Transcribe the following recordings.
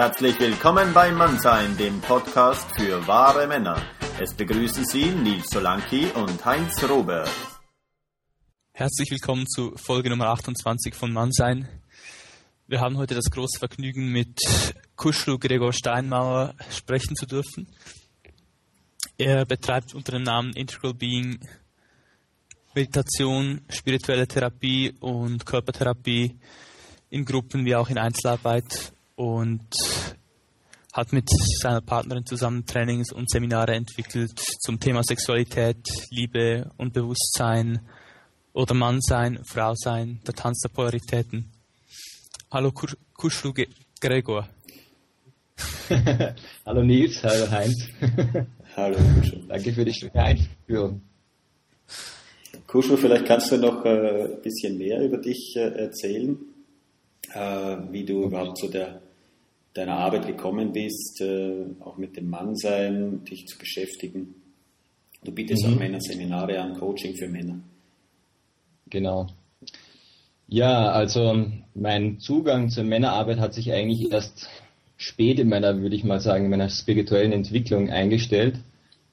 Herzlich willkommen bei Mannsein, dem Podcast für wahre Männer. Es begrüßen Sie Nils Solanki und Heinz Robert. Herzlich willkommen zu Folge Nummer 28 von Mannsein. Wir haben heute das große Vergnügen, mit Kuschlu Gregor Steinmauer sprechen zu dürfen. Er betreibt unter dem Namen Integral Being Meditation, spirituelle Therapie und Körpertherapie in Gruppen wie auch in Einzelarbeit und hat mit seiner Partnerin zusammen Trainings und Seminare entwickelt zum Thema Sexualität, Liebe und Bewusstsein oder Mannsein, Frausein, der Tanz der Polaritäten. Hallo Kuschlu Gregor. hallo Nils, hallo Heinz. hallo Kuschlu. Danke für die schöne Einführung. Kuschlu, vielleicht kannst du noch äh, ein bisschen mehr über dich äh, erzählen, äh, wie du überhaupt zu der, deiner Arbeit gekommen bist, auch mit dem Mannsein, dich zu beschäftigen. Du bietest mhm. auch Männerseminare an, Coaching für Männer. Genau. Ja, also mein Zugang zur Männerarbeit hat sich eigentlich erst spät in meiner, würde ich mal sagen, in meiner spirituellen Entwicklung eingestellt.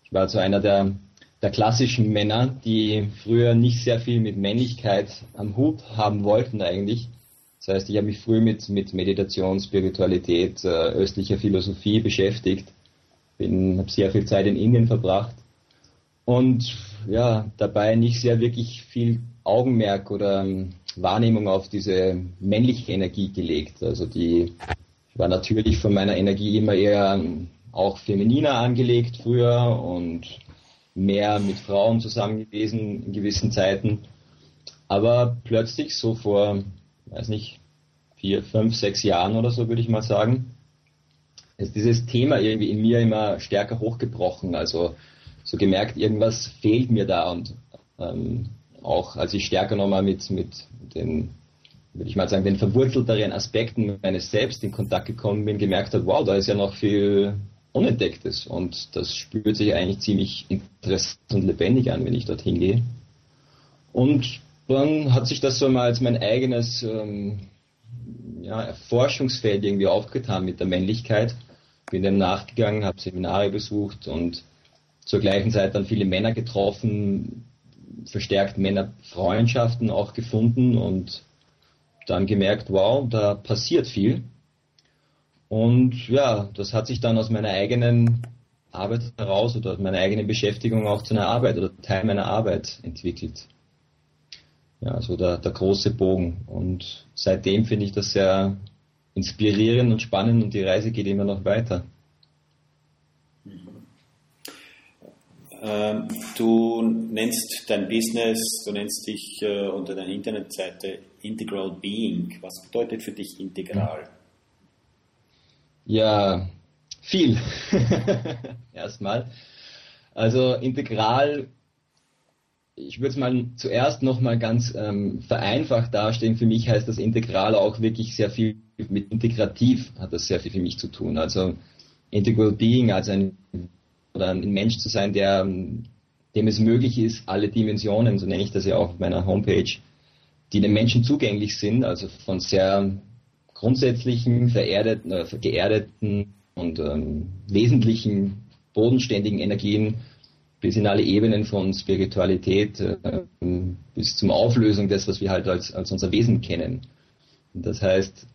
Ich war so einer der, der klassischen Männer, die früher nicht sehr viel mit Männlichkeit am Hut haben wollten eigentlich. Das heißt, ich habe mich früh mit, mit Meditation, Spiritualität, äh, östlicher Philosophie beschäftigt. Habe sehr viel Zeit in Indien verbracht und ja, dabei nicht sehr wirklich viel Augenmerk oder ähm, Wahrnehmung auf diese männliche Energie gelegt. Also die war natürlich von meiner Energie immer eher auch femininer angelegt früher und mehr mit Frauen zusammen gewesen in gewissen Zeiten. Aber plötzlich so vor, weiß nicht, vier, fünf, sechs Jahren oder so würde ich mal sagen, ist dieses Thema irgendwie in mir immer stärker hochgebrochen. Also so gemerkt, irgendwas fehlt mir da und ähm, auch als ich stärker nochmal mit, mit den, würde ich mal sagen, den verwurzelteren Aspekten meines Selbst in Kontakt gekommen bin, gemerkt habe, wow, da ist ja noch viel Unentdecktes und das spürt sich eigentlich ziemlich interessant und lebendig an, wenn ich dorthin gehe. Und dann hat sich das so mal als mein eigenes ähm, ja, Forschungsfeld irgendwie aufgetan mit der Männlichkeit. Bin dem nachgegangen, habe Seminare besucht und zur gleichen Zeit dann viele Männer getroffen, verstärkt Männerfreundschaften auch gefunden und dann gemerkt, wow, da passiert viel. Und ja, das hat sich dann aus meiner eigenen Arbeit heraus oder meiner eigenen Beschäftigung auch zu einer Arbeit oder Teil meiner Arbeit entwickelt. Ja, so der, der große Bogen. Und seitdem finde ich das sehr inspirierend und spannend und die Reise geht immer noch weiter. Ähm, du nennst dein Business, du nennst dich äh, unter deiner Internetseite Integral Being. Was bedeutet für dich integral? Ja, viel. Erstmal. Also integral, ich würde es mal zuerst nochmal ganz ähm, vereinfacht darstellen. Für mich heißt das integral auch wirklich sehr viel mit integrativ hat das sehr viel für mich zu tun. Also Integral Being als ein oder ein Mensch zu sein, der, dem es möglich ist, alle Dimensionen, so nenne ich das ja auch auf meiner Homepage, die den Menschen zugänglich sind, also von sehr grundsätzlichen, vererdeten, äh, geerdeten und ähm, wesentlichen, bodenständigen Energien bis in alle Ebenen von Spiritualität äh, bis zum Auflösung des, was wir halt als, als unser Wesen kennen. Das heißt,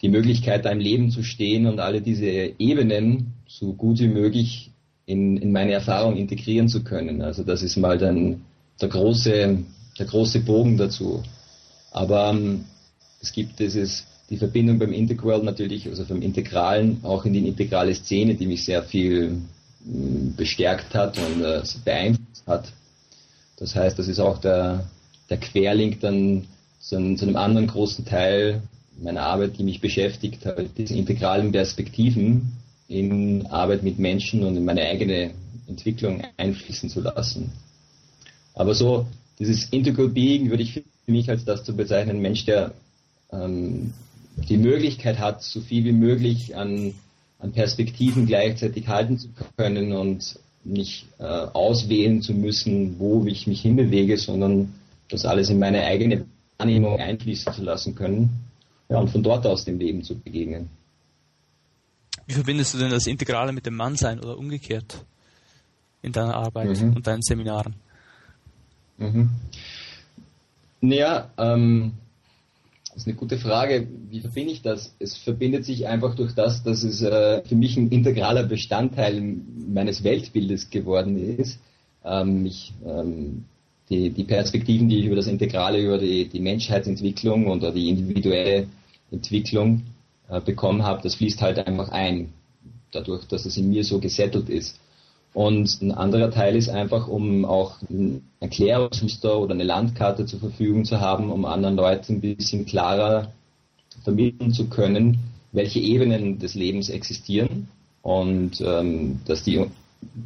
die Möglichkeit, da im Leben zu stehen und alle diese Ebenen so gut wie möglich in, in meine Erfahrung integrieren zu können. Also das ist mal dann der große, der große Bogen dazu. Aber ähm, es gibt dieses, die Verbindung beim Integral natürlich, also vom Integralen, auch in die integrale Szene, die mich sehr viel bestärkt hat und äh, beeinflusst hat. Das heißt, das ist auch der, der Querlink dann zu, einem, zu einem anderen großen Teil meiner Arbeit, die mich beschäftigt hat, diese integralen Perspektiven, in Arbeit mit Menschen und in meine eigene Entwicklung einfließen zu lassen. Aber so, dieses Integral Being würde ich für mich als das zu bezeichnen, ein Mensch, der ähm, die Möglichkeit hat, so viel wie möglich an, an Perspektiven gleichzeitig halten zu können und nicht äh, auswählen zu müssen, wo ich mich hinbewege, sondern das alles in meine eigene Wahrnehmung einfließen zu lassen können ja, und von dort aus dem Leben zu begegnen. Wie verbindest du denn das Integrale mit dem Mannsein oder umgekehrt in deiner Arbeit mhm. und deinen Seminaren? Mhm. Naja, ähm, das ist eine gute Frage. Wie verbinde ich das? Es verbindet sich einfach durch das, dass es äh, für mich ein integraler Bestandteil meines Weltbildes geworden ist. Ähm, ich, ähm, die, die, Perspektiven, die ich über das Integrale, über die, die Menschheitsentwicklung oder die individuelle Entwicklung äh, bekommen habe, das fließt halt einfach ein, dadurch, dass es in mir so gesettelt ist. Und ein anderer Teil ist einfach, um auch ein Erklärungsmuster oder eine Landkarte zur Verfügung zu haben, um anderen Leuten ein bisschen klarer vermitteln zu können, welche Ebenen des Lebens existieren und ähm, dass die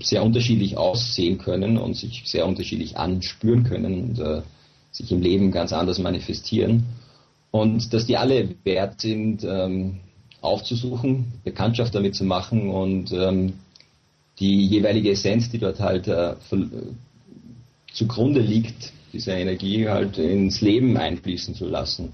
sehr unterschiedlich aussehen können und sich sehr unterschiedlich anspüren können und äh, sich im Leben ganz anders manifestieren. Und dass die alle wert sind, ähm, aufzusuchen, Bekanntschaft damit zu machen und ähm, die jeweilige Essenz, die dort halt äh, zugrunde liegt, diese Energie halt ins Leben einfließen zu lassen.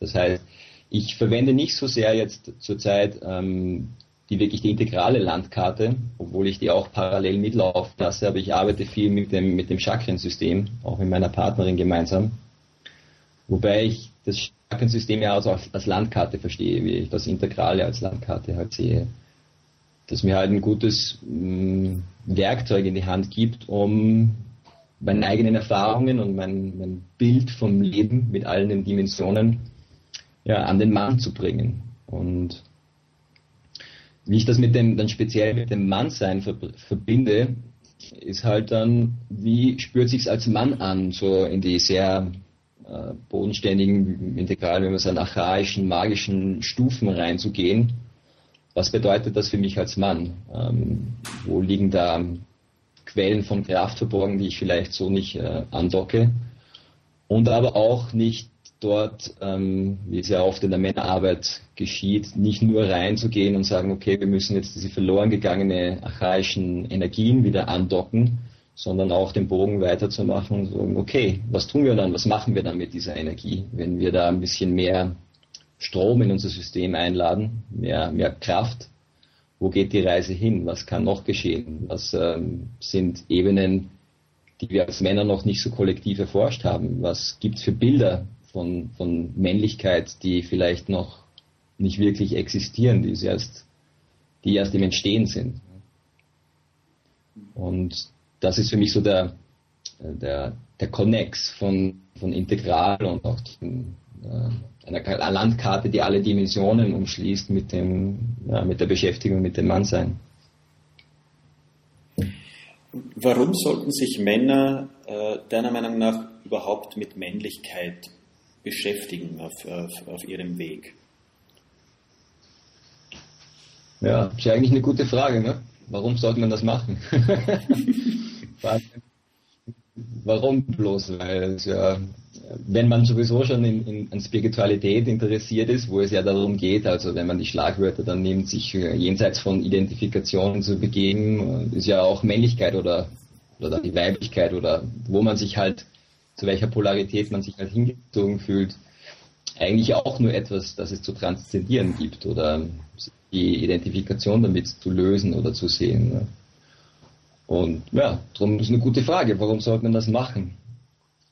Das heißt, ich verwende nicht so sehr jetzt zurzeit ähm, die wirklich die integrale Landkarte, obwohl ich die auch parallel mitlaufen lasse, aber ich arbeite viel mit dem, mit dem Chakrensystem, auch mit meiner Partnerin gemeinsam. Wobei ich das Chakrensystem ja auch als Landkarte verstehe, wie ich das Integrale als Landkarte halt sehe das mir halt ein gutes mm, Werkzeug in die Hand gibt, um meine eigenen Erfahrungen und mein, mein Bild vom Leben mit allen den Dimensionen ja, an den Mann zu bringen. Und wie ich das mit dem, dann speziell mit dem Mannsein ver verbinde, ist halt dann, wie spürt sich's als Mann an, so in die sehr äh, bodenständigen, integral, wenn man sagen, archaischen, magischen Stufen reinzugehen was bedeutet das für mich als Mann? Ähm, wo liegen da Quellen von Kraft verborgen, die ich vielleicht so nicht äh, andocke? Und aber auch nicht dort, ähm, wie es ja oft in der Männerarbeit geschieht, nicht nur reinzugehen und sagen, okay, wir müssen jetzt diese verloren gegangene archaischen Energien wieder andocken, sondern auch den Bogen weiterzumachen und sagen, okay, was tun wir dann, was machen wir dann mit dieser Energie, wenn wir da ein bisschen mehr Strom in unser System einladen, mehr, mehr Kraft. Wo geht die Reise hin? Was kann noch geschehen? Was ähm, sind Ebenen, die wir als Männer noch nicht so kollektiv erforscht haben? Was gibt es für Bilder von, von Männlichkeit, die vielleicht noch nicht wirklich existieren, die erst, die erst im Entstehen sind? Und das ist für mich so der, der, der Connex von, von Integral und auch einer Landkarte, die alle Dimensionen umschließt mit, dem, ja, mit der Beschäftigung mit dem Mannsein. Warum sollten sich Männer äh, deiner Meinung nach überhaupt mit Männlichkeit beschäftigen auf, auf, auf ihrem Weg? Ja, ist ja eigentlich eine gute Frage. Ne? Warum sollte man das machen? Warum bloß? Weil es ja wenn man sowieso schon in, in, in, Spiritualität interessiert ist, wo es ja darum geht, also wenn man die Schlagwörter dann nimmt, sich äh, jenseits von Identifikationen zu begeben, äh, ist ja auch Männlichkeit oder, oder die Weiblichkeit oder wo man sich halt, zu welcher Polarität man sich halt hingezogen fühlt, eigentlich auch nur etwas, das es zu transzendieren gibt oder die Identifikation damit zu lösen oder zu sehen. Ne? Und ja, darum ist eine gute Frage, warum sollte man das machen?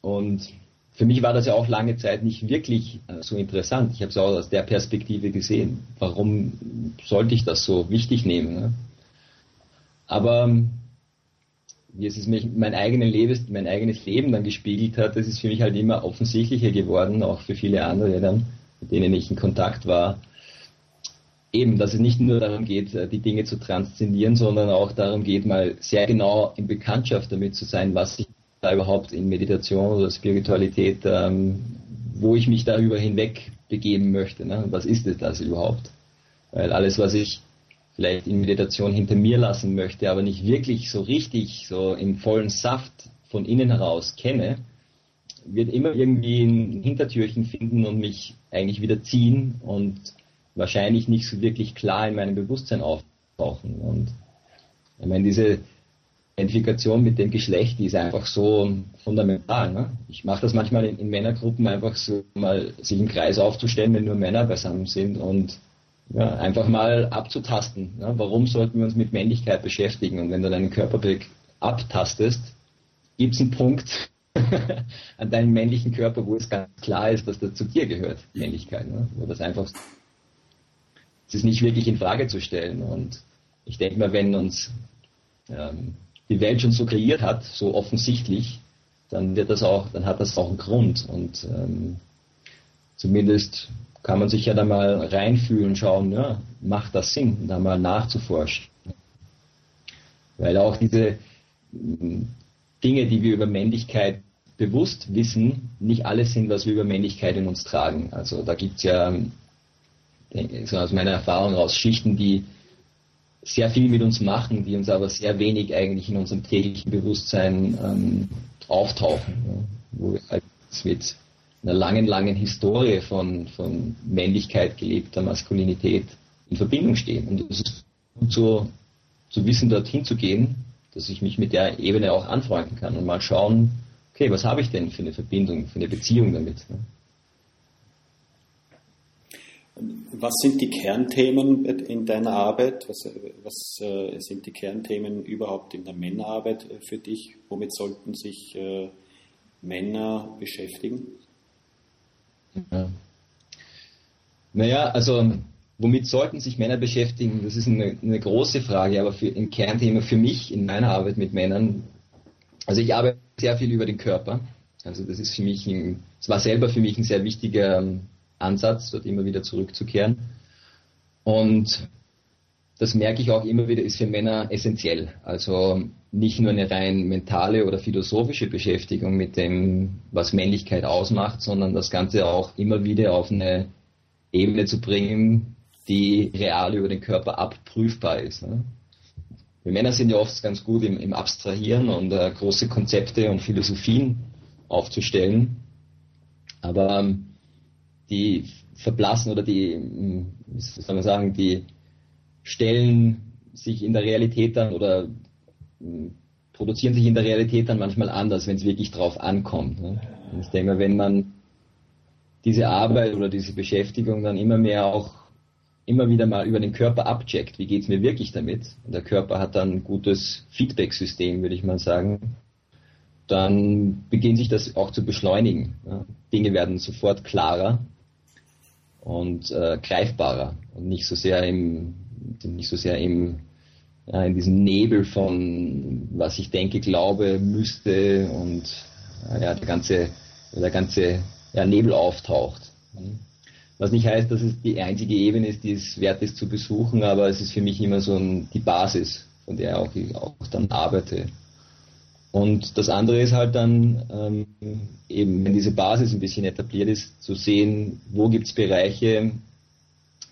Und für mich war das ja auch lange Zeit nicht wirklich äh, so interessant. Ich habe es auch aus der Perspektive gesehen. Warum sollte ich das so wichtig nehmen? Ne? Aber ähm, wie es mich mein, eigenes Leben, mein eigenes Leben dann gespiegelt hat, das ist für mich halt immer offensichtlicher geworden, auch für viele andere dann, mit denen ich in Kontakt war. Eben, dass es nicht nur darum geht, äh, die Dinge zu transzendieren, sondern auch darum geht, mal sehr genau in Bekanntschaft damit zu sein, was ich da überhaupt in Meditation oder Spiritualität, ähm, wo ich mich darüber hinweg begeben möchte. Ne? Was ist es das überhaupt? Weil alles, was ich vielleicht in Meditation hinter mir lassen möchte, aber nicht wirklich so richtig, so im vollen Saft von innen heraus kenne, wird immer irgendwie ein Hintertürchen finden und mich eigentlich wieder ziehen und wahrscheinlich nicht so wirklich klar in meinem Bewusstsein auftauchen. Und ich meine, diese, Identifikation mit dem Geschlecht, die ist einfach so fundamental. Ne? Ich mache das manchmal in, in, Männergruppen einfach so, mal sich im Kreis aufzustellen, wenn nur Männer beisammen sind und ja, einfach mal abzutasten. Ja, warum sollten wir uns mit Männlichkeit beschäftigen? Und wenn du deinen Körperblick abtastest, gibt es einen Punkt an deinem männlichen Körper, wo es ganz klar ist, dass das zu dir gehört, Männlichkeit. Ne? Wo das einfach es ist nicht wirklich in Frage zu stellen. Und ich denke mal, wenn uns ähm, die Welt schon so kreiert hat, so offensichtlich, dann wird das auch, dann hat das auch einen Grund. Und ähm, zumindest kann man sich ja da mal reinfühlen und schauen, ja, macht das Sinn, da mal nachzuforschen. Weil auch diese mm, Dinge, die wir über Männlichkeit bewusst wissen, nicht alles sind, was wir über Männlichkeit in uns tragen. Also da gibt es ja, so aus meiner Erfahrung aus, Schichten, die sehr viel mit uns machen, die uns aber sehr wenig eigentlich in unserem täglichen Bewusstsein ähm, auftauchen. Ja, wo wir halt mit einer langen, langen Historie von, von Männlichkeit, gelebter Maskulinität in Verbindung stehen. Und es ist gut so zu wissen, dorthin zu gehen, dass ich mich mit der Ebene auch anfreunden kann und mal schauen, okay, was habe ich denn für eine Verbindung, für eine Beziehung damit? Ne? Was sind die Kernthemen in deiner Arbeit? Was, was äh, sind die Kernthemen überhaupt in der Männerarbeit für dich? Womit sollten sich äh, Männer beschäftigen? Ja. Naja, also womit sollten sich Männer beschäftigen? Das ist eine, eine große Frage, aber für, ein Kernthema für mich in meiner Arbeit mit Männern, also ich arbeite sehr viel über den Körper. Also das ist für mich, es war selber für mich ein sehr wichtiger ähm, Ansatz, dort immer wieder zurückzukehren. Und das merke ich auch immer wieder, ist für Männer essentiell. Also nicht nur eine rein mentale oder philosophische Beschäftigung mit dem, was Männlichkeit ausmacht, sondern das Ganze auch immer wieder auf eine Ebene zu bringen, die real über den Körper abprüfbar ist. Ne? Wir Männer sind ja oft ganz gut im, im Abstrahieren und äh, große Konzepte und Philosophien aufzustellen. Aber ähm, die verblassen oder die, wie soll man sagen, die stellen sich in der Realität dann oder hm, produzieren sich in der Realität dann manchmal anders, wenn es wirklich drauf ankommt. Ne? ich denke, wenn man diese Arbeit oder diese Beschäftigung dann immer mehr auch immer wieder mal über den Körper abcheckt, wie geht es mir wirklich damit, und der Körper hat dann ein gutes Feedback-System, würde ich mal sagen, dann beginnt sich das auch zu beschleunigen. Ja? Dinge werden sofort klarer und äh, greifbarer und nicht so sehr im, nicht so sehr im, ja, in diesem Nebel von, was ich denke, glaube, müsste und ja, der ganze, der ganze ja, Nebel auftaucht. Was nicht heißt, dass es die einzige Ebene ist, die es wert ist zu besuchen, aber es ist für mich immer so ein, die Basis, von der auch ich auch dann arbeite. Und das andere ist halt dann ähm, eben, wenn diese Basis ein bisschen etabliert ist, zu sehen, wo gibt es Bereiche,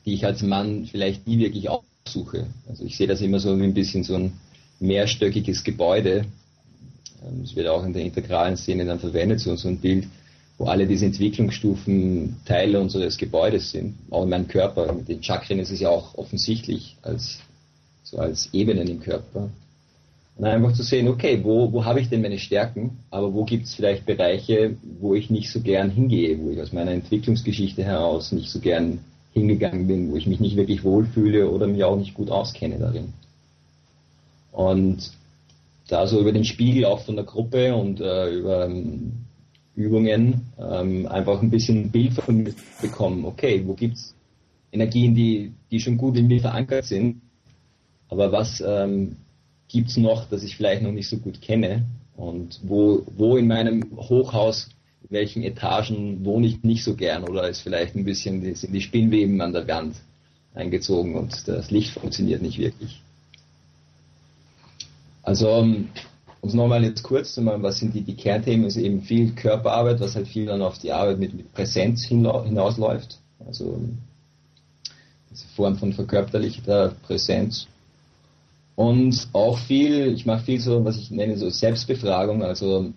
die ich als Mann vielleicht nie wirklich aufsuche. Also ich sehe das immer so wie ein bisschen so ein mehrstöckiges Gebäude. Ähm, es wird auch in der integralen Szene dann verwendet, so, so ein Bild, wo alle diese Entwicklungsstufen Teile unseres Gebäudes sind. Auch in meinem Körper. Mit den Chakren ist es ja auch offensichtlich als, so als Ebenen im Körper. Und einfach zu sehen, okay, wo, wo habe ich denn meine Stärken, aber wo gibt es vielleicht Bereiche, wo ich nicht so gern hingehe, wo ich aus meiner Entwicklungsgeschichte heraus nicht so gern hingegangen bin, wo ich mich nicht wirklich wohlfühle oder mich auch nicht gut auskenne darin. Und da so über den Spiegel auch von der Gruppe und äh, über ähm, Übungen ähm, einfach ein bisschen ein Bild von mir bekommen, okay, wo gibt es Energien, die, die schon gut in mir verankert sind, aber was ähm, gibt es noch, das ich vielleicht noch nicht so gut kenne und wo, wo in meinem Hochhaus, welchen Etagen wohne ich nicht so gern oder ist vielleicht ein bisschen sind die Spinnweben an der Wand eingezogen und das Licht funktioniert nicht wirklich. Also um es nochmal jetzt kurz zu machen, was sind die, die Kernthemen, ist eben viel Körperarbeit, was halt viel dann auf die Arbeit mit, mit Präsenz hinausläuft. Also diese Form von verkörperlichter Präsenz und auch viel, ich mache viel so, was ich nenne so Selbstbefragung, also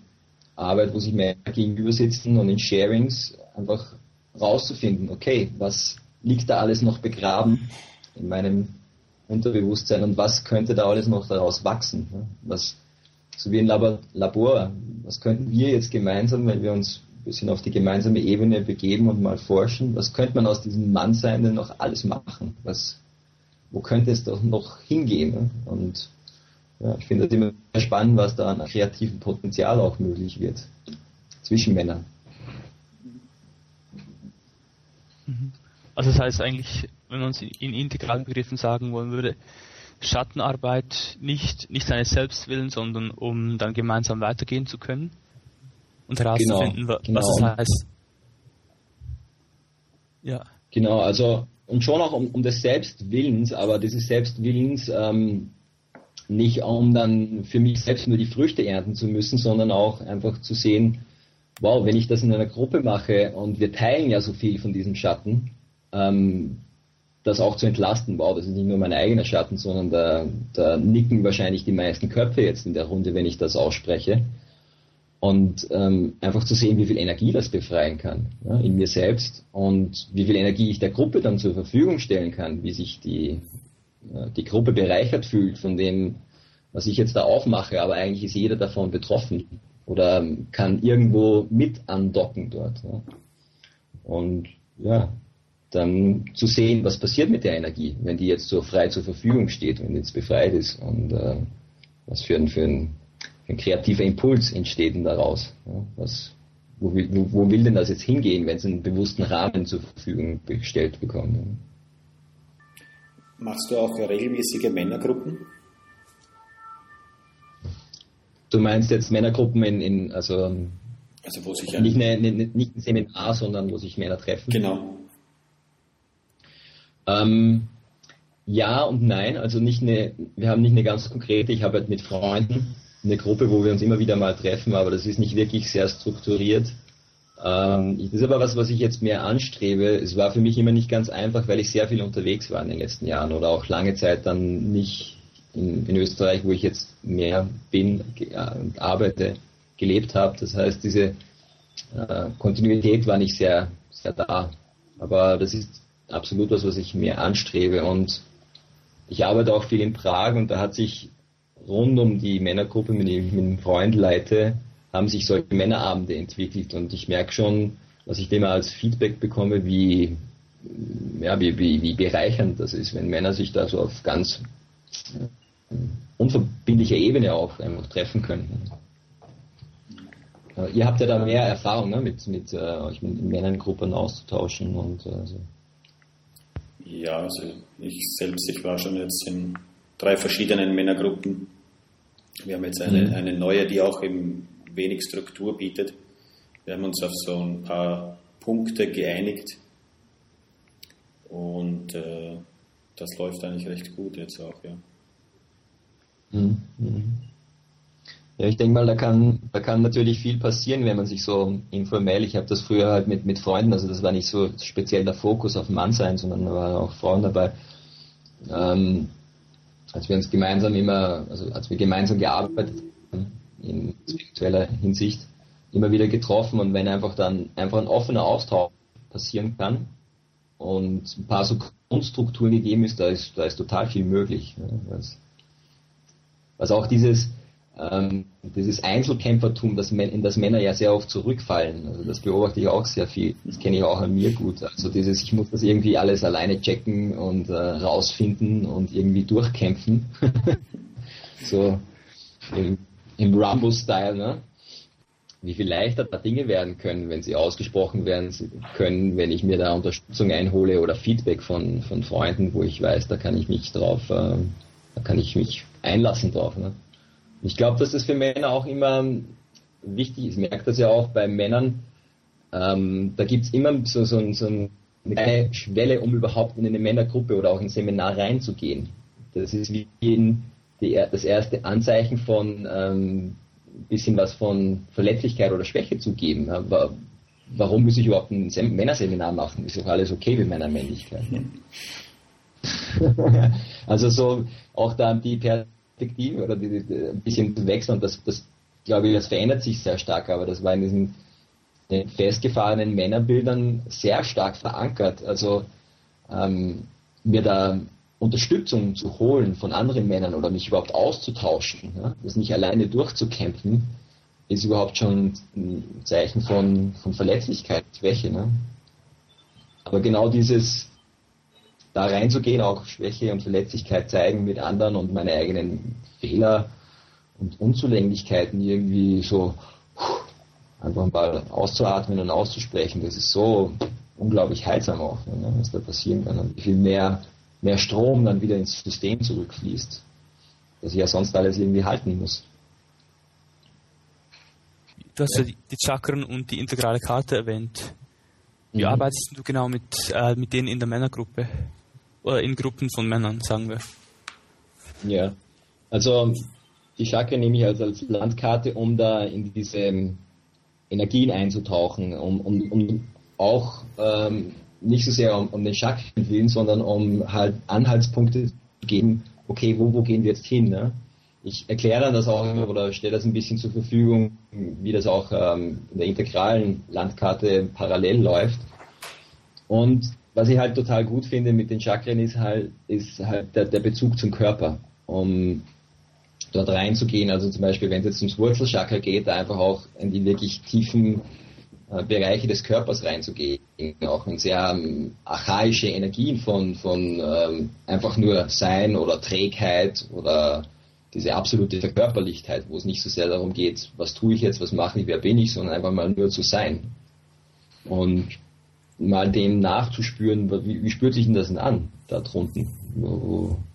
Arbeit, wo sich mehr gegenüber sitzen und in Sharings einfach rauszufinden, okay, was liegt da alles noch begraben in meinem Unterbewusstsein und was könnte da alles noch daraus wachsen? Was, so wie ein Labor, was könnten wir jetzt gemeinsam, wenn wir uns bisschen auf die gemeinsame Ebene begeben und mal forschen, was könnte man aus diesem Mannsein denn noch alles machen? Was, wo könnte es doch noch hingehen? Ne? Und ja, ich finde es immer spannend, was da an kreativem Potenzial auch möglich wird zwischen Männern. Mhm. Also das heißt eigentlich, wenn man es in integralen Begriffen sagen wollen würde, Schattenarbeit nicht, nicht seines Selbstwillen, sondern um dann gemeinsam weitergehen zu können und herauszufinden, genau, genau. was es heißt. Ja. Genau, also und schon auch um, um des Selbstwillens, aber dieses Selbstwillens ähm, nicht um dann für mich selbst nur die Früchte ernten zu müssen, sondern auch einfach zu sehen, wow, wenn ich das in einer Gruppe mache und wir teilen ja so viel von diesem Schatten, ähm, das auch zu entlasten, wow, das ist nicht nur mein eigener Schatten, sondern da, da nicken wahrscheinlich die meisten Köpfe jetzt in der Runde, wenn ich das ausspreche. Und ähm, einfach zu sehen, wie viel Energie das befreien kann ja, in mir selbst und wie viel Energie ich der Gruppe dann zur Verfügung stellen kann, wie sich die, äh, die Gruppe bereichert fühlt von dem, was ich jetzt da aufmache, aber eigentlich ist jeder davon betroffen oder kann irgendwo mit andocken dort. Ja. Und ja, dann zu sehen, was passiert mit der Energie, wenn die jetzt so frei zur Verfügung steht, wenn die jetzt befreit ist und äh, was für ein, für ein, ein, kreativer Impuls entsteht denn daraus. Ja, was, wo, wo, wo, will denn das jetzt hingehen, wenn es einen bewussten Rahmen zur Verfügung gestellt bekommt? Machst du auch regelmäßige Männergruppen? Du meinst jetzt Männergruppen in, in also, also wo sich nicht, eine, eine, nicht ein Seminar, sondern wo sich Männer treffen? Genau. Ähm, ja und nein, also nicht eine, wir haben nicht eine ganz konkrete, ich habe halt mit Freunden eine Gruppe, wo wir uns immer wieder mal treffen, aber das ist nicht wirklich sehr strukturiert. Ähm, das ist aber was, was ich jetzt mehr anstrebe. Es war für mich immer nicht ganz einfach, weil ich sehr viel unterwegs war in den letzten Jahren oder auch lange Zeit dann nicht in, in Österreich, wo ich jetzt mehr bin und arbeite, gelebt habe. Das heißt, diese äh, Kontinuität war nicht sehr, sehr da. Aber das ist absolut was, was ich mehr anstrebe. Und ich arbeite auch viel in Prag und da hat sich rund um die Männergruppe, mit der ich mit einem Freund leite, haben sich solche Männerabende entwickelt. Und ich merke schon, was ich immer als Feedback bekomme, wie, ja, wie, wie, wie bereichernd das ist, wenn Männer sich da so auf ganz unverbindlicher Ebene auch einfach treffen können. Ihr habt ja da mehr Erfahrung, ne, mit, mit äh, euch mit Männern auszutauschen und äh, so. Ja, also ich selbst, ich war schon jetzt in drei verschiedenen Männergruppen. Wir haben jetzt eine, mhm. eine neue, die auch eben wenig Struktur bietet. Wir haben uns auf so ein paar Punkte geeinigt und äh, das läuft eigentlich recht gut jetzt auch, ja. Mhm. Ja, ich denke mal, da kann, da kann natürlich viel passieren, wenn man sich so informell, ich habe das früher halt mit, mit Freunden, also das war nicht so speziell der Fokus auf Mann sein, sondern da waren auch Frauen dabei. Ähm, als wir uns gemeinsam immer, also als wir gemeinsam gearbeitet haben, in spiritueller Hinsicht, immer wieder getroffen und wenn einfach dann einfach ein offener Austausch passieren kann und ein paar so Grundstrukturen gegeben ist, da ist, da ist total viel möglich. Ja, was auch dieses, ähm, dieses Einzelkämpfertum, das, in das Männer ja sehr oft zurückfallen. Also das beobachte ich auch sehr viel. Das kenne ich auch an mir gut. Also dieses, ich muss das irgendwie alles alleine checken und äh, rausfinden und irgendwie durchkämpfen. so im, im Rumble-Style, ne? Wie viel leichter da Dinge werden können, wenn sie ausgesprochen werden können, wenn ich mir da Unterstützung einhole oder Feedback von, von Freunden, wo ich weiß, da kann ich mich drauf, äh, da kann ich mich einlassen drauf. Ne? Ich glaube, dass das für Männer auch immer wichtig ist. Ich merke das ja auch bei Männern. Ähm, da gibt es immer so, so, so eine kleine Schwelle, um überhaupt in eine Männergruppe oder auch in ein Seminar reinzugehen. Das ist wie in die, das erste Anzeichen von ähm, bisschen was von Verletzlichkeit oder Schwäche zu geben. Aber warum muss ich überhaupt ein Sem Männerseminar machen? Ist doch alles okay mit meiner Männlichkeit. also so auch da die Perspektive oder die, die, ein bisschen zu wechseln und das, das glaube ich, das verändert sich sehr stark, aber das war in diesen festgefahrenen Männerbildern sehr stark verankert. Also ähm, mir da Unterstützung zu holen von anderen Männern oder mich überhaupt auszutauschen, ja? das nicht alleine durchzukämpfen, ist überhaupt schon ein Zeichen von, von Verletzlichkeit, Schwäche. Ne? Aber genau dieses da reinzugehen, auch Schwäche und Verletzlichkeit zeigen mit anderen und meine eigenen Fehler und Unzulänglichkeiten irgendwie so einfach mal auszuatmen und auszusprechen, das ist so unglaublich heilsam auch, was da passieren kann und wie viel mehr, mehr Strom dann wieder ins System zurückfließt, das ich ja sonst alles irgendwie halten muss. Du hast ja, ja die Chakren und die integrale Karte erwähnt. Wie mhm. arbeitest du genau mit, äh, mit denen in der Männergruppe? Oder in Gruppen von Männern, sagen wir? Ja, also die Chakren nehme ich also als Landkarte, um da in diese ähm, Energien einzutauchen, um, um, um auch ähm, nicht so sehr um, um den Chakren willen, sondern um halt Anhaltspunkte zu geben, okay, wo, wo gehen wir jetzt hin? Ne? Ich erkläre das auch oder stelle das ein bisschen zur Verfügung, wie das auch ähm, in der integralen Landkarte parallel läuft. Und was ich halt total gut finde mit den Chakren ist halt, ist halt der, der Bezug zum Körper. Um dort reinzugehen, also zum Beispiel, wenn es jetzt ums Wurzelchakra geht, da einfach auch in die wirklich tiefen äh, Bereiche des Körpers reinzugehen, auch in sehr ähm, archaische Energien von, von ähm, einfach nur Sein oder Trägheit oder diese absolute Verkörperlichkeit, wo es nicht so sehr darum geht, was tue ich jetzt, was mache ich, wer bin ich, sondern einfach mal nur zu sein. Und mal dem nachzuspüren, wie, wie spürt sich denn das denn an, da drunten?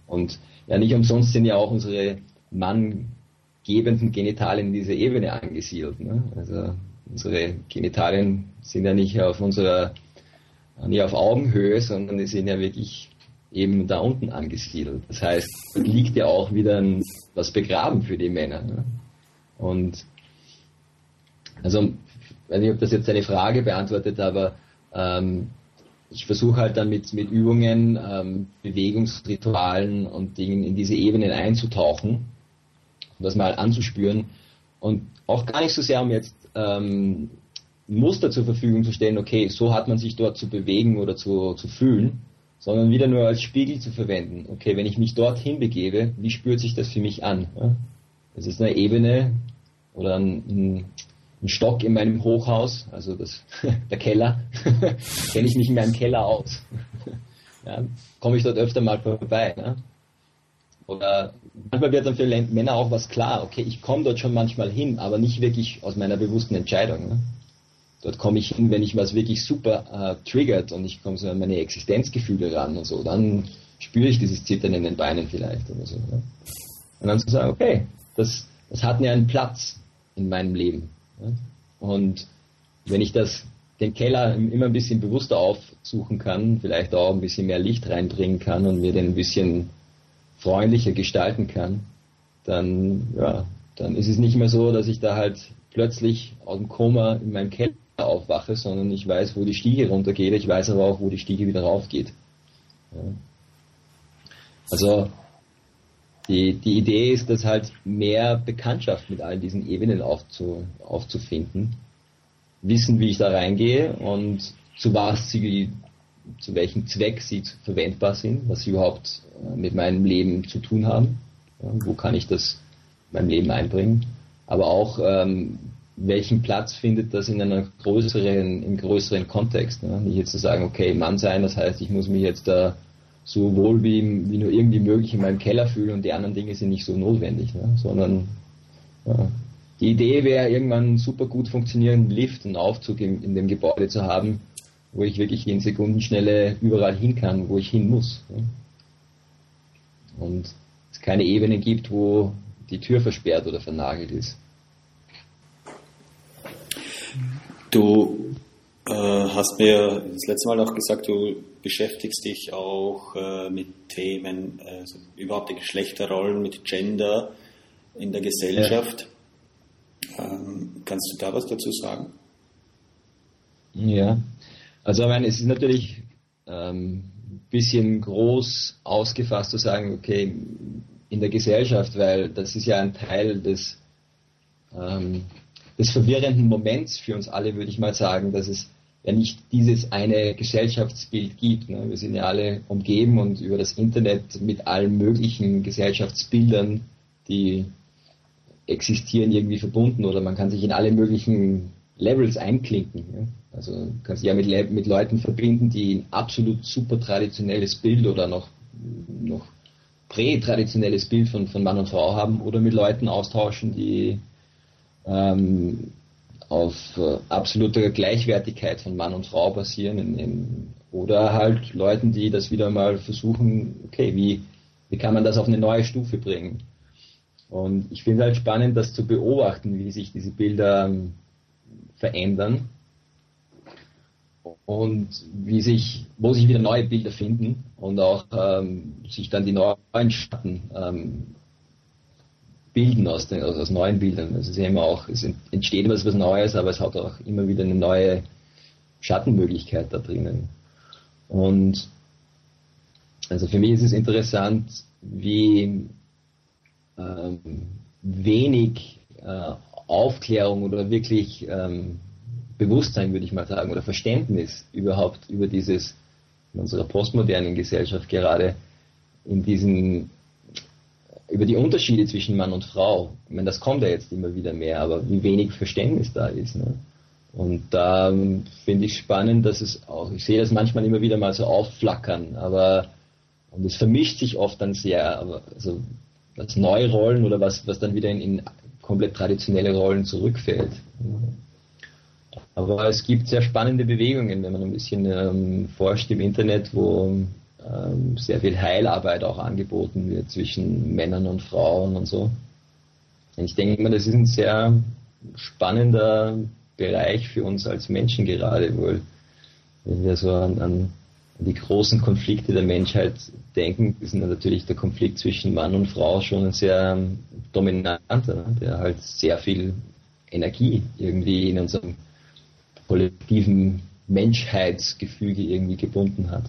Und ja, nicht umsonst sind ja auch unsere manngebenden Genitalien in dieser Ebene angesiedelt. Ne? Also unsere Genitalien sind ja nicht auf unserer, nicht auf Augenhöhe, sondern die sind ja wirklich eben da unten angesiedelt. Das heißt, liegt ja auch wieder ein, was begraben für die Männer. Ne? Und also, ich weiß nicht, ob das jetzt eine Frage beantwortet, aber ähm, ich versuche halt dann mit, mit Übungen, ähm, Bewegungsritualen und Dingen in diese Ebenen einzutauchen und das mal anzuspüren und auch gar nicht so sehr, um jetzt ähm, Muster zur Verfügung zu stellen, okay, so hat man sich dort zu bewegen oder zu, zu fühlen, sondern wieder nur als Spiegel zu verwenden. Okay, wenn ich mich dorthin begebe, wie spürt sich das für mich an? Das ist eine Ebene oder ein Stock in meinem Hochhaus, also das, der Keller, kenne ich mich in meinem Keller aus. ja, Komme ich dort öfter mal vorbei. Ne? Oder manchmal wird dann für Männer auch was klar, okay, ich komme dort schon manchmal hin, aber nicht wirklich aus meiner bewussten Entscheidung. Ne? Dort komme ich hin, wenn ich was wirklich super äh, triggert und ich komme so an meine Existenzgefühle ran und so, dann spüre ich dieses Zittern in den Beinen vielleicht oder so. Ne? Und dann zu sagen, okay, das, das hat mir einen Platz in meinem Leben. Und wenn ich das, den Keller immer ein bisschen bewusster aufsuchen kann, vielleicht auch ein bisschen mehr Licht reinbringen kann und mir den ein bisschen freundlicher gestalten kann, dann, ja, dann ist es nicht mehr so, dass ich da halt plötzlich aus dem Koma in meinem Keller aufwache, sondern ich weiß, wo die Stiege runtergeht, ich weiß aber auch, wo die Stiege wieder raufgeht. Ja. Also die, die Idee ist, dass halt mehr Bekanntschaft mit all diesen Ebenen aufzu, aufzufinden, wissen, wie ich da reingehe und zu was sie, zu welchem Zweck sie verwendbar sind, was sie überhaupt äh, mit meinem Leben zu tun haben, ja, wo kann ich das in meinem Leben einbringen, aber auch ähm, welchen Platz findet das in einer größeren, im größeren Kontext. Ne? Nicht jetzt zu sagen, okay, Mann sein, das heißt, ich muss mich jetzt da so wohl wie, wie nur irgendwie möglich in meinem Keller fühle und die anderen Dinge sind nicht so notwendig, ne? sondern ja, die Idee wäre, irgendwann einen super gut funktionierenden Lift, einen Aufzug in, in, dem Gebäude zu haben, wo ich wirklich in Sekundenschnelle überall hin kann, wo ich hin muss. Ne? Und es keine Ebene gibt, wo die Tür versperrt oder vernagelt ist. Du hast mir das letzte Mal auch gesagt, du beschäftigst dich auch äh, mit Themen, also überhaupt die Geschlechterrollen, mit Gender in der Gesellschaft. Ja. Ähm, kannst du da was dazu sagen? Ja, also ich meine, es ist natürlich ähm, ein bisschen groß ausgefasst zu sagen, okay, in der Gesellschaft, weil das ist ja ein Teil des, ähm, des verwirrenden Moments für uns alle, würde ich mal sagen, dass es ja nicht dieses eine Gesellschaftsbild gibt. Ne? Wir sind ja alle umgeben und über das Internet mit allen möglichen Gesellschaftsbildern, die existieren irgendwie verbunden oder man kann sich in alle möglichen Levels einklinken. Ja? Also du kannst dich ja mit, mit Leuten verbinden, die ein absolut super traditionelles Bild oder noch, noch prä-traditionelles Bild von, von Mann und Frau haben oder mit Leuten austauschen, die ähm, auf äh, absoluter Gleichwertigkeit von Mann und Frau basieren in, in, oder halt Leuten, die das wieder mal versuchen, okay, wie, wie kann man das auf eine neue Stufe bringen? Und ich finde halt spannend, das zu beobachten, wie sich diese Bilder ähm, verändern und wie sich, wo sich wieder neue Bilder finden und auch ähm, sich dann die neuen Schatten ähm, bilden aus, den, aus, aus neuen Bildern. Es ist immer auch, es entsteht was, was Neues, aber es hat auch immer wieder eine neue Schattenmöglichkeit da drinnen. Und also für mich ist es interessant, wie ähm, wenig äh, Aufklärung oder wirklich ähm, Bewusstsein, würde ich mal sagen, oder Verständnis überhaupt über dieses in unserer postmodernen Gesellschaft gerade in diesen über die Unterschiede zwischen Mann und Frau. Ich meine, das kommt ja jetzt immer wieder mehr, aber wie wenig Verständnis da ist. Ne? Und da ähm, finde ich spannend, dass es auch, ich sehe das manchmal immer wieder mal so aufflackern, aber und es vermischt sich oft dann sehr, aber also das neue Rollen oder was, was dann wieder in, in komplett traditionelle Rollen zurückfällt. Aber es gibt sehr spannende Bewegungen, wenn man ein bisschen ähm, forscht im Internet, wo ähm, sehr viel Heilarbeit auch angeboten wird zwischen Männern und Frauen und so. Und ich denke mal, das ist ein sehr spannender Bereich für uns als Menschen gerade, weil wenn wir so an, an die großen Konflikte der Menschheit denken, ist natürlich der Konflikt zwischen Mann und Frau schon ein sehr dominanter, ne? der halt sehr viel Energie irgendwie in unserem kollektiven Menschheitsgefüge irgendwie gebunden hat.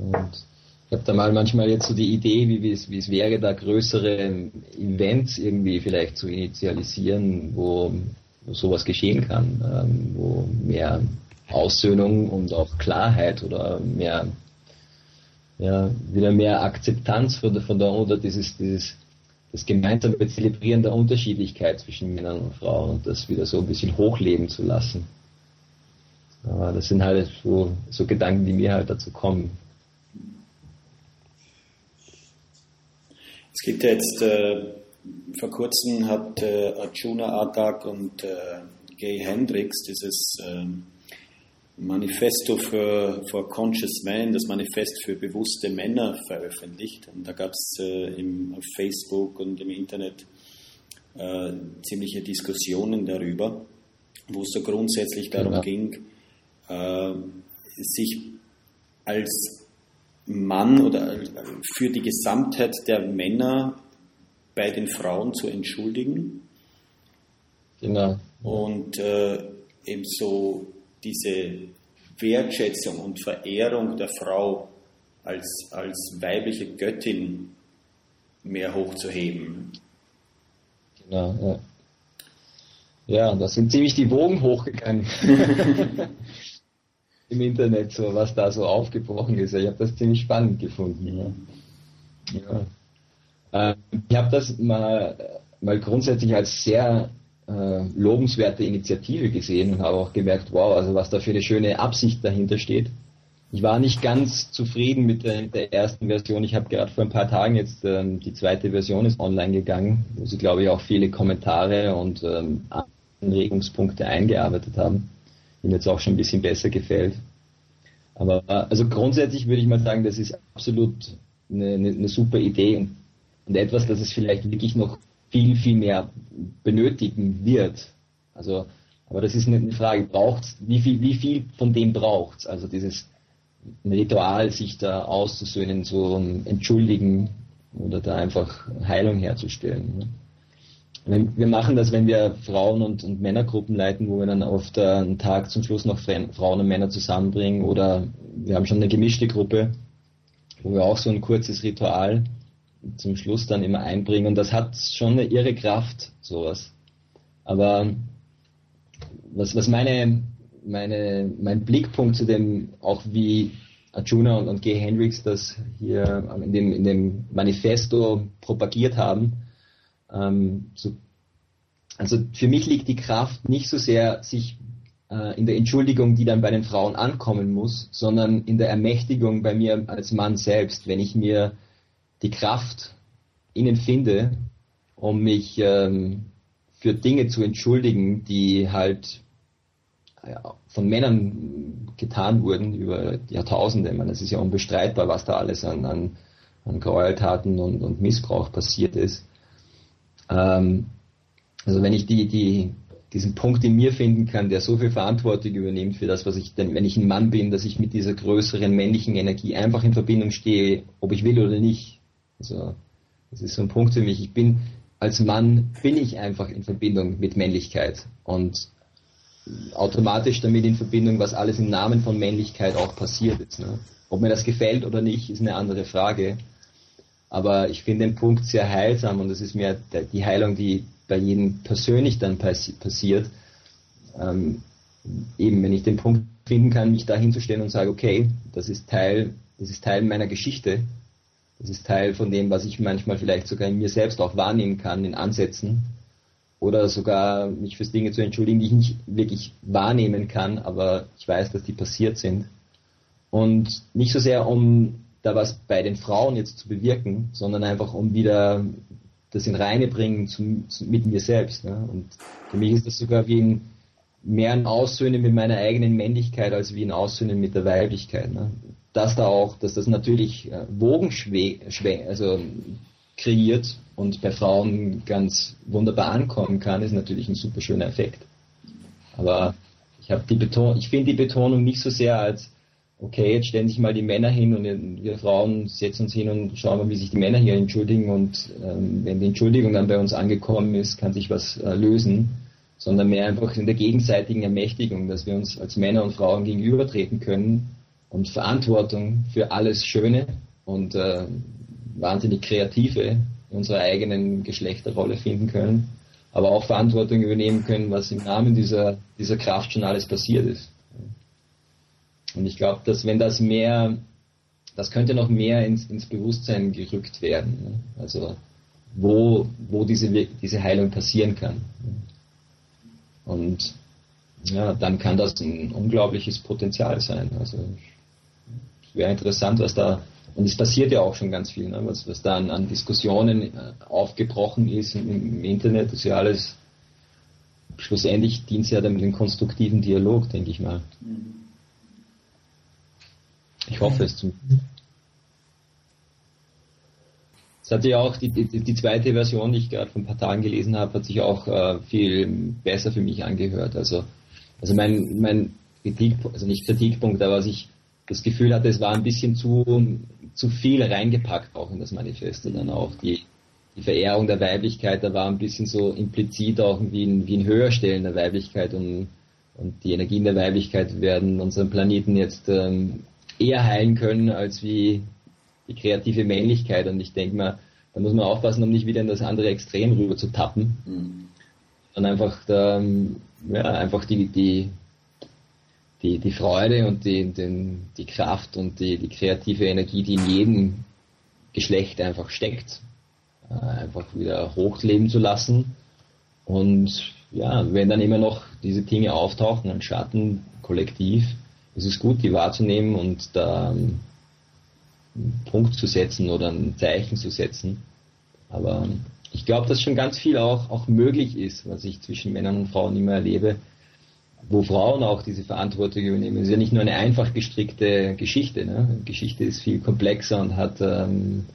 Und ich habe da mal manchmal jetzt so die Idee, wie es, wäre, da größere Events irgendwie vielleicht zu initialisieren, wo, wo sowas geschehen kann, ähm, wo mehr Aussöhnung und auch Klarheit oder mehr, ja, wieder mehr Akzeptanz von von der oder dieses, dieses das gemeinsame Zelebrieren der Unterschiedlichkeit zwischen Männern und Frauen und das wieder so ein bisschen hochleben zu lassen. Aber das sind halt so, so Gedanken, die mir halt dazu kommen. Es gibt ja jetzt, äh, vor kurzem hat äh, Arjuna Adak und äh, Gay Hendricks dieses ähm, Manifesto für for Conscious Man, das Manifest für bewusste Männer veröffentlicht. Und da gab es äh, auf Facebook und im Internet äh, ziemliche Diskussionen darüber, wo es so grundsätzlich darum ja. ging, äh, sich als Mann oder für die Gesamtheit der Männer bei den Frauen zu entschuldigen. Genau. Und äh, ebenso diese Wertschätzung und Verehrung der Frau als, als weibliche Göttin mehr hochzuheben. Genau, ja. Ja, da sind ziemlich die Wogen hochgegangen. Im Internet, so was da so aufgebrochen ist. Ich habe das ziemlich spannend gefunden. Ja. ja. Ähm, ich habe das mal, mal grundsätzlich als sehr äh, lobenswerte Initiative gesehen und habe auch gemerkt, wow, also was da für eine schöne Absicht dahinter steht. Ich war nicht ganz zufrieden mit der, der ersten Version. Ich habe gerade vor ein paar Tagen jetzt ähm, die zweite Version ist online gegangen, wo sie glaube ich auch viele Kommentare und ähm, Anregungspunkte eingearbeitet haben, mir jetzt auch schon ein bisschen besser gefällt. Aber also grundsätzlich würde ich mal sagen, das ist absolut eine, eine, eine super Idee und, und etwas, das es vielleicht wirklich noch viel, viel mehr benötigen wird. Also, aber das ist eine Frage, braucht's, wie viel, wie viel von dem braucht's? Also dieses Ritual, sich da auszusöhnen, so entschuldigen oder da einfach Heilung herzustellen. Ne? Wir machen das, wenn wir Frauen- und, und, Männergruppen leiten, wo wir dann oft äh, einen Tag zum Schluss noch Frauen und Männer zusammenbringen oder wir haben schon eine gemischte Gruppe, wo wir auch so ein kurzes Ritual zum Schluss dann immer einbringen. Und das hat schon eine irre Kraft, sowas. Aber was, was meine, meine, mein Blickpunkt zu dem, auch wie Arjuna und, und Gay Hendricks das hier in dem, in dem Manifesto propagiert haben. Ähm, so, also für mich liegt die Kraft nicht so sehr, sich äh, in der Entschuldigung, die dann bei den Frauen ankommen muss, sondern in der Ermächtigung bei mir als Mann selbst, wenn ich mir die Kraft innen finde, um mich ähm, für Dinge zu entschuldigen, die halt ja, von Männern getan wurden über Jahrtausende. Ich es ist ja unbestreitbar, was da alles an, an, an Gräueltaten und, und Missbrauch passiert ist. Ähm, also wenn ich die, die, diesen Punkt in mir finden kann, der so viel Verantwortung übernimmt für das, was ich denn, wenn ich ein Mann bin, dass ich mit dieser größeren männlichen Energie einfach in Verbindung stehe, ob ich will oder nicht. Also das ist so ein Punkt für mich. Ich bin als Mann bin ich einfach in Verbindung mit Männlichkeit und automatisch damit in Verbindung, was alles im Namen von Männlichkeit auch passiert ist. Ne? Ob mir das gefällt oder nicht, ist eine andere Frage. Aber ich finde den Punkt sehr heilsam und das ist mir die Heilung, die bei jedem persönlich dann passi passiert. Ähm, eben, wenn ich den Punkt finden kann, mich da hinzustellen und sage, okay, das ist Teil, das ist Teil meiner Geschichte. Das ist Teil von dem, was ich manchmal vielleicht sogar in mir selbst auch wahrnehmen kann, in Ansätzen oder sogar mich fürs Dinge zu entschuldigen, die ich nicht wirklich wahrnehmen kann, aber ich weiß, dass die passiert sind. Und nicht so sehr, um da was bei den Frauen jetzt zu bewirken, sondern einfach um wieder das in Reine bringen zu, zu, mit mir selbst. Ne? Und für mich ist das sogar wie ein mehr ein Aussöhnen mit meiner eigenen Männlichkeit als wie ein Aussöhnen mit der Weiblichkeit. Ne? Dass da auch, dass das natürlich äh, Wogen also kreiert und bei Frauen ganz wunderbar ankommen kann, ist natürlich ein super schöner Effekt. Aber ich ich finde die Betonung nicht so sehr als okay, jetzt stellen sich mal die Männer hin und wir Frauen setzen uns hin und schauen mal, wie sich die Männer hier entschuldigen und ähm, wenn die Entschuldigung dann bei uns angekommen ist, kann sich was äh, lösen, sondern mehr einfach in der gegenseitigen Ermächtigung, dass wir uns als Männer und Frauen gegenübertreten können und Verantwortung für alles Schöne und äh, wahnsinnig Kreative in unserer eigenen Geschlechterrolle finden können, aber auch Verantwortung übernehmen können, was im Namen dieser, dieser Kraft schon alles passiert ist. Und ich glaube, dass wenn das mehr, das könnte noch mehr ins, ins Bewusstsein gerückt werden. Ne? Also wo, wo diese, diese Heilung passieren kann. Und ja, dann kann das ein unglaubliches Potenzial sein. Also es wäre interessant, was da und es passiert ja auch schon ganz viel, ne? was, was da an, an Diskussionen äh, aufgebrochen ist im, Internet, ist ja alles, schlussendlich dient es ja dann den konstruktiven Dialog, denke ich mal. Ich hoffe es zum. Es hat ja auch die, die, die, zweite Version, die ich gerade vor ein paar Tagen gelesen habe, hat sich auch äh, viel besser für mich angehört. Also, also mein, mein Kritik, also nicht Kritikpunkt, aber was ich das Gefühl hatte, es war ein bisschen zu, zu viel reingepackt auch in das Manifesto dann auch. Die, die Verehrung der Weiblichkeit, da war ein bisschen so implizit auch wie ein, wie ein Höherstellen der Weiblichkeit und, und die Energien der Weiblichkeit werden unseren Planeten jetzt ähm, eher heilen können als wie die kreative Männlichkeit. Und ich denke mal, da muss man aufpassen, um nicht wieder in das andere Extrem rüber zu tappen. Mhm. Und einfach da, ja, einfach die, die, die, die Freude und die, den, die Kraft und die, die kreative Energie, die in jedem Geschlecht einfach steckt, äh, einfach wieder hochleben zu lassen. Und ja, wenn dann immer noch diese Dinge auftauchen, ein Schatten, kollektiv, ist es gut, die wahrzunehmen und da einen Punkt zu setzen oder ein Zeichen zu setzen. Aber ich glaube, dass schon ganz viel auch, auch möglich ist, was ich zwischen Männern und Frauen immer erlebe, wo Frauen auch diese Verantwortung übernehmen. Es ist ja nicht nur eine einfach gestrickte Geschichte. Ne? Geschichte ist viel komplexer und hat, ähm,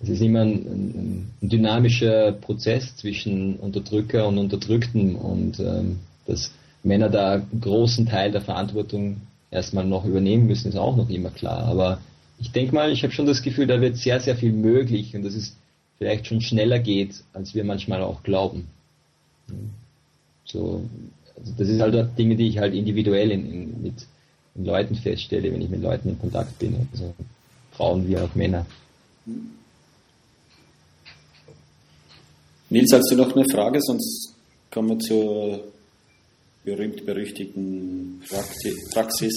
es ist immer ein, ein, ein, dynamischer Prozess zwischen Unterdrücker und Unterdrückten und ähm, dass Männer da einen großen Teil der Verantwortung erstmal noch übernehmen müssen, ist auch noch immer klar. Aber ich denke mal, ich habe schon das Gefühl, da wird sehr, sehr viel möglich und dass es vielleicht schon schneller geht, als wir manchmal auch glauben. So, also das ist halt Dinge, die ich halt individuell in, in, mit in Leuten feststelle, wenn ich mit Leuten in Kontakt bin. Also Frauen wie auch Männer. Nils, hast du noch eine Frage? Sonst kommen wir zur berühmt-berüchtigten Praxis.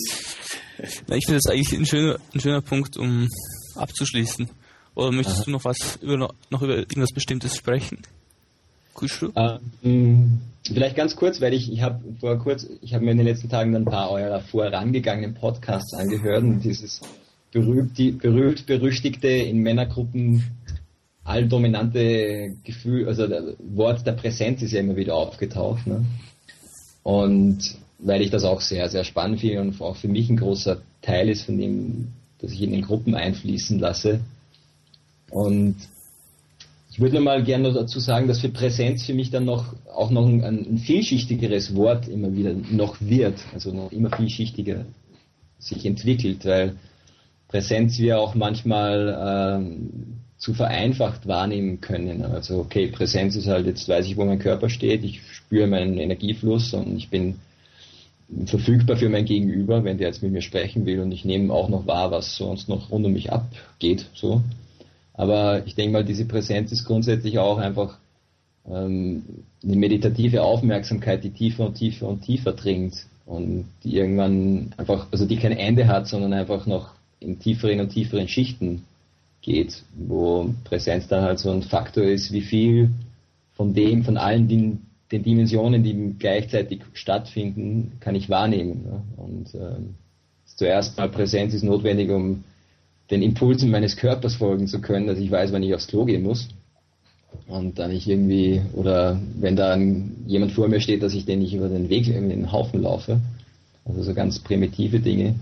Na, ich finde das eigentlich ein schöner, ein schöner Punkt, um abzuschließen. Oder möchtest Aha. du noch was über noch über irgendwas Bestimmtes sprechen? Kuschel? Ähm, vielleicht ganz kurz, weil ich, ich habe vor kurz, ich habe mir in den letzten Tagen ein paar eurer vorangegangenen Podcasts angehört und dieses berühmt, berühmt berüchtigte in Männergruppen alldominante Gefühl, also das Wort der Präsenz ist ja immer wieder aufgetaucht. Ne? Und weil ich das auch sehr, sehr spannend finde und auch für mich ein großer Teil ist von dem, dass ich in den Gruppen einfließen lasse. Und ich würde mal gerne dazu sagen, dass für Präsenz für mich dann noch auch noch ein, ein vielschichtigeres Wort immer wieder noch wird, also noch immer vielschichtiger sich entwickelt, weil Präsenz wir auch manchmal ähm, zu vereinfacht wahrnehmen können. Also okay, Präsenz ist halt, jetzt weiß ich, wo mein Körper steht, ich spüre meinen Energiefluss und ich bin verfügbar für mein Gegenüber, wenn der jetzt mit mir sprechen will und ich nehme auch noch wahr, was sonst noch rund um mich abgeht. So. Aber ich denke mal, diese Präsenz ist grundsätzlich auch einfach ähm, eine meditative Aufmerksamkeit, die tiefer und tiefer und tiefer dringt und die irgendwann einfach, also die kein Ende hat, sondern einfach noch in tieferen und tieferen Schichten geht, wo Präsenz dann halt so ein Faktor ist, wie viel von dem, von allen den, den Dimensionen, die gleichzeitig stattfinden, kann ich wahrnehmen. Ne? Und ähm, zuerst mal Präsenz ist notwendig, um den Impulsen meines Körpers folgen zu können, dass ich weiß, wann ich aufs Klo gehen muss. Und dann ich irgendwie, oder wenn dann jemand vor mir steht, dass ich den nicht über den Weg, in den Haufen laufe. Also so ganz primitive Dinge.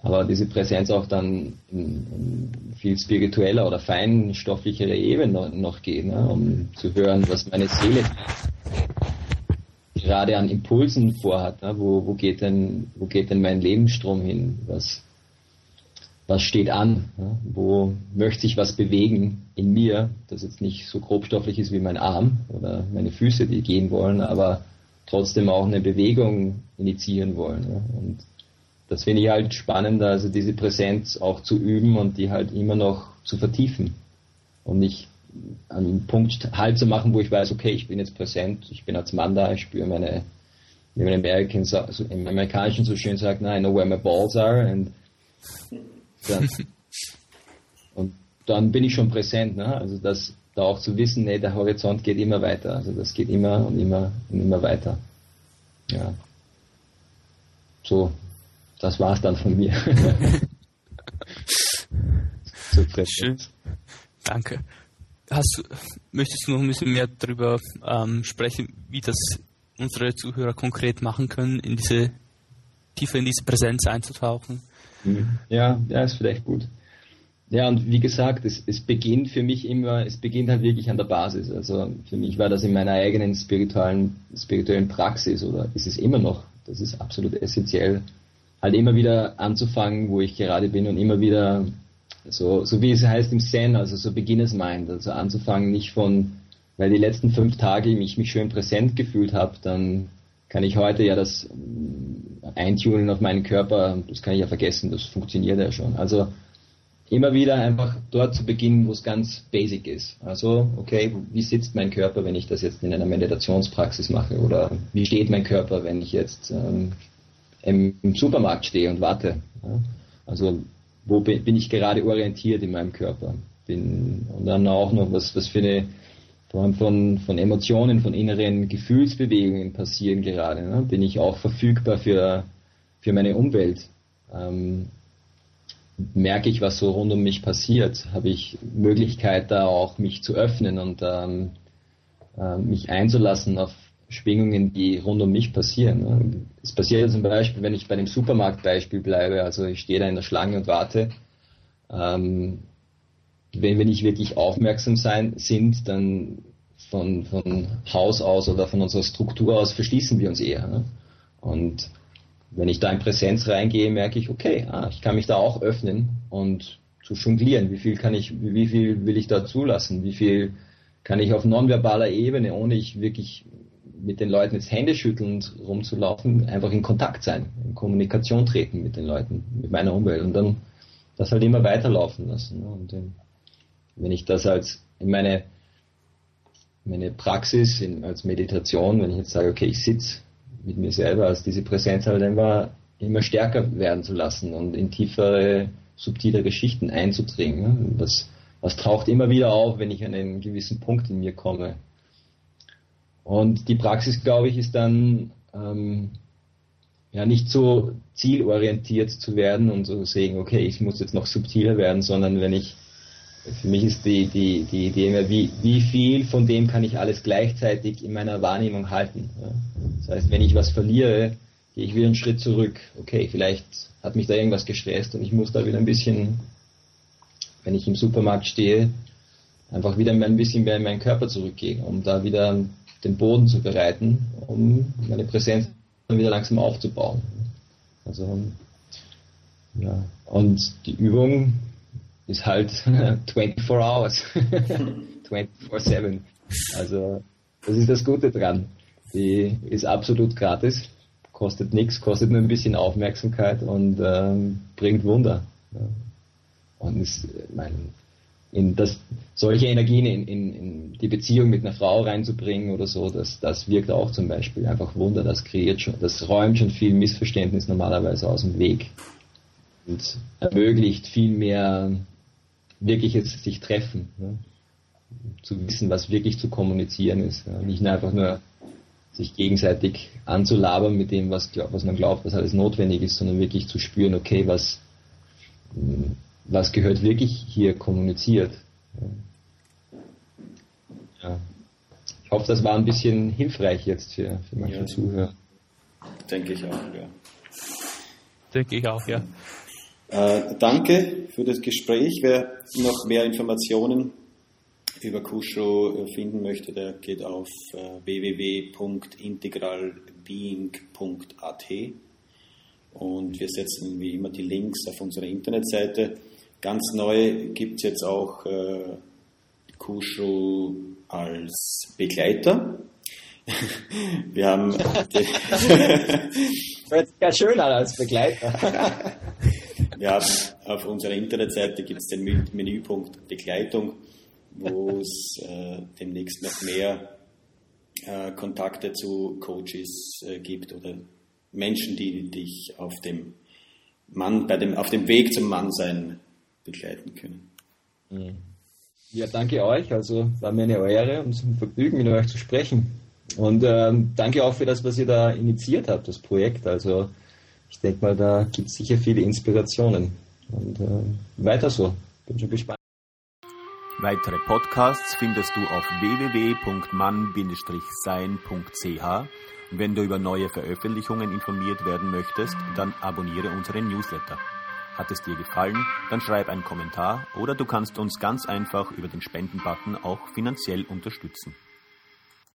Aber diese Präsenz auch dann in, viel spiritueller oder feinstofflichere Ebene noch, geht, ne? um zu hören, was meine Seele gerade an Impulsen vorhat. Ne? Wo, wo, geht denn, wo geht denn mein Lebensstrom hin? Was, was steht an? Ne? Wo möchte ich was bewegen in mir, das jetzt nicht so grobstofflich ist wie mein Arm oder meine Füße, die gehen wollen, aber trotzdem auch eine Bewegung initiieren wollen. Ne? Und das finde ich halt spannender, also diese Präsenz auch zu üben und die halt immer noch zu vertiefen. Und nicht an einem Punkt halt zu machen, wo ich weiß, okay, ich bin jetzt präsent, ich bin als Mann da, ich spüre meine, wie man im Amerikanischen so schön sagt, I know where my balls are, and dann, und dann bin ich schon präsent. Ne? Also das da auch zu wissen, nee, der Horizont geht immer weiter. Also das geht immer und immer und immer weiter. Ja. So, das war's dann von mir. Schön. Danke. Hast, möchtest du noch ein bisschen mehr darüber ähm, sprechen, wie das unsere Zuhörer konkret machen können, in diese tiefer in diese Präsenz einzutauchen? Mhm. Ja, ja, ist vielleicht gut. Ja, und wie gesagt, es, es beginnt für mich immer, es beginnt halt wirklich an der Basis. Also für mich war das in meiner eigenen spirituellen, spirituellen Praxis oder ist es immer noch. Das ist absolut essentiell, halt immer wieder anzufangen, wo ich gerade bin und immer wieder so, so wie es heißt im Zen, also so Beginners Mind, also anzufangen nicht von, weil die letzten fünf Tage ich mich schön präsent gefühlt habe, dann kann ich heute ja das äh, eintunen auf meinen Körper, das kann ich ja vergessen, das funktioniert ja schon. Also immer wieder einfach dort zu beginnen, wo es ganz basic ist. Also, okay, wie sitzt mein Körper, wenn ich das jetzt in einer Meditationspraxis mache? Oder wie steht mein Körper, wenn ich jetzt ähm, im, Supermarkt stehe und warte? Ja? Also, wo bin, bin, ich gerade orientiert in meinem Körper? Bin, und dann auch noch, was, was für eine Form von, von Emotionen, von inneren Gefühlsbewegungen passieren gerade. Ne? Bin ich auch verfügbar für, für meine Umwelt? Ähm, merke ich, was so rund um mich passiert? Habe ich Möglichkeit, da auch mich zu öffnen und ähm, äh, mich einzulassen auf Schwingungen, die rund um mich passieren? Ne? Es passiert zum Beispiel, wenn ich bei dem Supermarktbeispiel bleibe, also ich stehe da in der Schlange und warte, ähm, wenn wir nicht wirklich aufmerksam sein, sind, dann von, von Haus aus oder von unserer Struktur aus verschließen wir uns eher. Ne? Und wenn ich da in Präsenz reingehe, merke ich, okay, ah, ich kann mich da auch öffnen und zu jonglieren. Wie viel kann ich, wie viel will ich da zulassen? Wie viel kann ich auf nonverbaler Ebene, ohne ich wirklich mit den Leuten jetzt Hände schüttelnd rumzulaufen, einfach in Kontakt sein, in Kommunikation treten mit den Leuten, mit meiner Umwelt und dann das halt immer weiterlaufen lassen. Ne? Und wenn ich das als in meine, meine Praxis, in, als Meditation, wenn ich jetzt sage, okay, ich sitze mit mir selber, als diese Präsenz halt einfach immer stärker werden zu lassen und in tiefere, subtilere Schichten einzudringen. Das, das taucht immer wieder auf, wenn ich an einen gewissen Punkt in mir komme. Und die Praxis, glaube ich, ist dann ähm, ja nicht so zielorientiert zu werden und so sehen, okay, ich muss jetzt noch subtiler werden, sondern wenn ich für mich ist die, die, die Idee immer, wie, wie viel von dem kann ich alles gleichzeitig in meiner Wahrnehmung halten. Ja? Das heißt, wenn ich was verliere, gehe ich wieder einen Schritt zurück. Okay, vielleicht hat mich da irgendwas gestresst und ich muss da wieder ein bisschen, wenn ich im Supermarkt stehe, einfach wieder ein bisschen mehr in meinen Körper zurückgehen, um da wieder den Boden zu bereiten, um meine Präsenz wieder langsam aufzubauen. Also, ja. Und die Übung ist halt 24 Hours, 24-7. Also, das ist das Gute dran. Die ist absolut gratis, kostet nichts, kostet nur ein bisschen Aufmerksamkeit und ähm, bringt Wunder. Ja. Und ist, mein, in das, solche Energien in, in, in die Beziehung mit einer Frau reinzubringen oder so, das, das wirkt auch zum Beispiel einfach Wunder, das kreiert schon, das räumt schon viel Missverständnis normalerweise aus dem Weg und ermöglicht viel mehr wirkliches sich treffen, ne? zu wissen, was wirklich zu kommunizieren ist, ja? nicht einfach nur sich gegenseitig anzulabern mit dem, was, was man glaubt, was alles notwendig ist, sondern wirklich zu spüren, okay, was was gehört wirklich hier kommuniziert. Ja. Ich hoffe, das war ein bisschen hilfreich jetzt für, für manche ja. Zuhörer. Denke ich auch, ja. Denke ich auch, ja. Äh, danke für das Gespräch. Wer noch mehr Informationen über Kusho finden möchte, der geht auf äh, www.integralbeing.at und wir setzen wie immer die Links auf unsere Internetseite. Ganz neu gibt es jetzt auch äh, Kushu als Begleiter. Wir haben. Hört ja schön an als Begleiter. ja, auf unserer Internetseite gibt es den Menüpunkt Begleitung, wo es äh, demnächst noch mehr äh, Kontakte zu Coaches äh, gibt oder Menschen, die dich auf dem Mann, bei dem, auf dem Weg zum Mannsein begleiten können. Ja, danke euch. Also war mir eine Ehre und ein Vergnügen, mit euch zu sprechen. Und ähm, danke auch für das, was ihr da initiiert habt, das Projekt. Also ich denke mal, da gibt es sicher viele Inspirationen. Und äh, weiter so. Bin schon gespannt. Weitere Podcasts findest du auf www.mann-sein.ch. Wenn du über neue Veröffentlichungen informiert werden möchtest, dann abonniere unseren Newsletter. Hat es dir gefallen, dann schreib einen Kommentar oder du kannst uns ganz einfach über den Spenden-Button auch finanziell unterstützen.